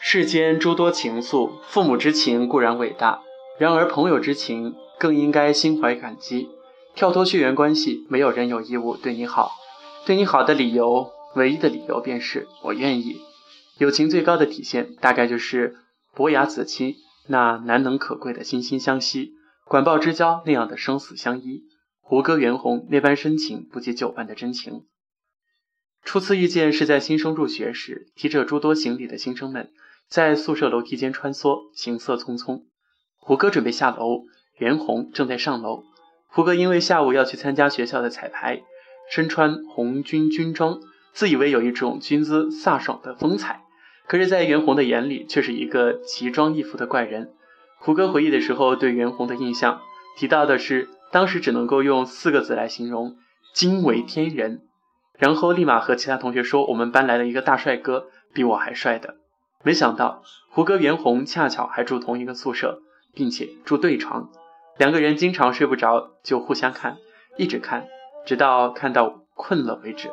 世间诸多情愫，父母之情固然伟大，然而朋友之情更应该心怀感激。跳脱血缘关系，没有人有义务对你好。对你好的理由，唯一的理由便是我愿意。友情最高的体现，大概就是伯牙子期那难能可贵的惺惺相惜，管鲍之交那样的生死相依，胡歌袁弘那般深情不及酒伴的真情。初次遇见是在新生入学时，提着诸多行李的新生们在宿舍楼梯间穿梭，行色匆匆。胡歌准备下楼，袁弘正在上楼。胡歌因为下午要去参加学校的彩排。身穿红军军装，自以为有一种军姿飒爽的风采，可是，在袁弘的眼里，却是一个奇装异服的怪人。胡歌回忆的时候，对袁弘的印象提到的是，当时只能够用四个字来形容：惊为天人。然后立马和其他同学说：“我们班来了一个大帅哥，比我还帅的。”没想到，胡歌、袁弘恰巧还住同一个宿舍，并且住对床，两个人经常睡不着，就互相看，一直看。直到看到困了为止。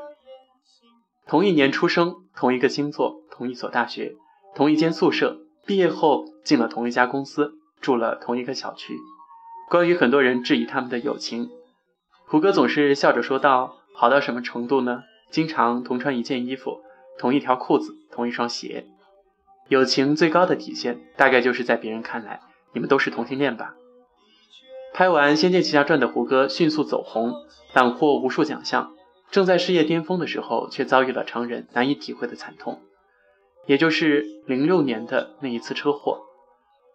同一年出生，同一个星座，同一所大学，同一间宿舍，毕业后进了同一家公司，住了同一个小区。关于很多人质疑他们的友情，胡歌总是笑着说道：“好到什么程度呢？经常同穿一件衣服，同一条裤子，同一双鞋。友情最高的体现，大概就是在别人看来，你们都是同性恋吧。”拍完《仙剑奇侠传》的胡歌迅速走红，揽获无数奖项。正在事业巅峰的时候，却遭遇了常人难以体会的惨痛，也就是零六年的那一次车祸。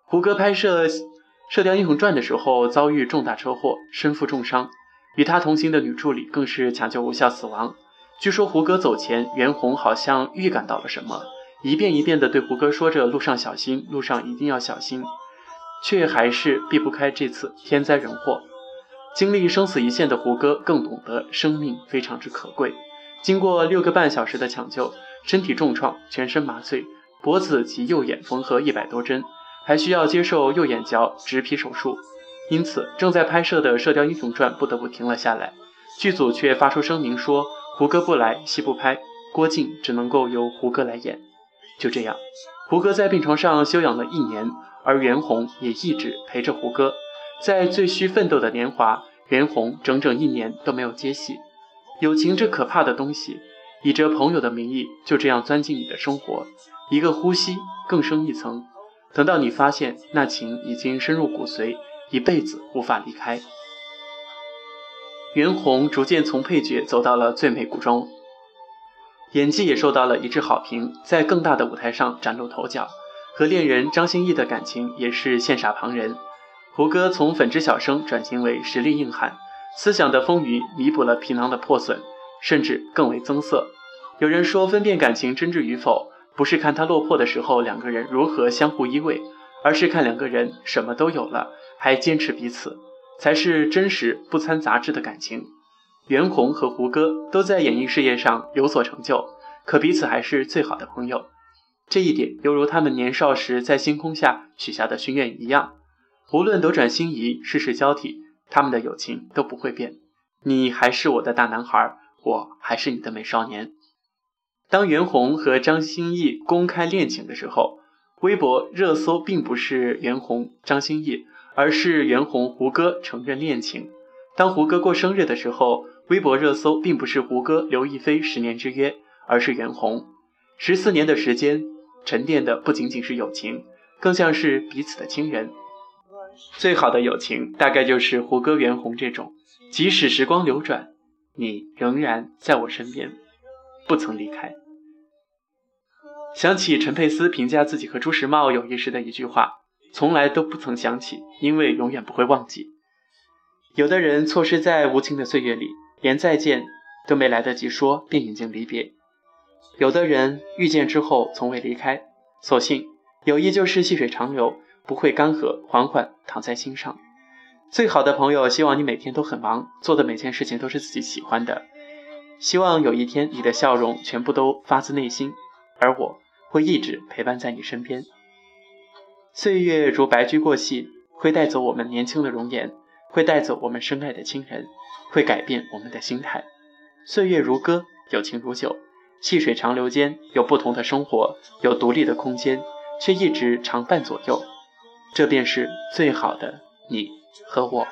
胡歌拍摄《射雕英雄传》的时候遭遇重大车祸，身负重伤，与他同行的女助理更是抢救无效死亡。据说胡歌走前，袁弘好像预感到了什么，一遍一遍地对胡歌说着：“路上小心，路上一定要小心。”却还是避不开这次天灾人祸。经历生死一线的胡歌更懂得生命非常之可贵。经过六个半小时的抢救，身体重创，全身麻醉，脖子及右眼缝合一百多针，还需要接受右眼角植皮手术。因此，正在拍摄的《射雕英雄传》不得不停了下来。剧组却发出声明说，胡歌不来，戏不拍，郭靖只能够由胡歌来演。就这样，胡歌在病床上休养了一年。而袁弘也一直陪着胡歌，在最需奋斗的年华，袁弘整整一年都没有接戏。友情这可怕的东西，以着朋友的名义，就这样钻进你的生活，一个呼吸更深一层，等到你发现那情已经深入骨髓，一辈子无法离开。袁弘逐渐从配角走到了最美古装，演技也受到了一致好评，在更大的舞台上崭露头角。和恋人张歆艺的感情也是羡煞旁人。胡歌从粉质小生转型为实力硬汉，思想的丰腴弥补了皮囊的破损，甚至更为增色。有人说，分辨感情真挚与否，不是看他落魄的时候两个人如何相互依偎，而是看两个人什么都有了还坚持彼此，才是真实不掺杂质的感情。袁弘和胡歌都在演艺事业上有所成就，可彼此还是最好的朋友。这一点犹如他们年少时在星空下许下的心愿一样，无论斗转星移、世事交替，他们的友情都不会变。你还是我的大男孩，我还是你的美少年。当袁弘和张歆艺公开恋情的时候，微博热搜并不是袁弘、张歆艺，而是袁弘、胡歌承认恋情。当胡歌过生日的时候，微博热搜并不是胡歌、刘亦菲十年之约，而是袁弘。十四年的时间。沉淀的不仅仅是友情，更像是彼此的亲人。最好的友情，大概就是胡歌、袁弘这种，即使时光流转，你仍然在我身边，不曾离开。想起陈佩斯评价自己和朱时茂友谊时的一句话：“从来都不曾想起，因为永远不会忘记。”有的人错失在无情的岁月里，连再见都没来得及说，便已经离别。有的人遇见之后从未离开，所幸友谊就是细水长流，不会干涸，缓缓躺在心上。最好的朋友，希望你每天都很忙，做的每件事情都是自己喜欢的。希望有一天你的笑容全部都发自内心，而我会一直陪伴在你身边。岁月如白驹过隙，会带走我们年轻的容颜，会带走我们深爱的亲人，会改变我们的心态。岁月如歌，友情如酒。细水长流间，有不同的生活，有独立的空间，却一直常伴左右。这便是最好的你和我。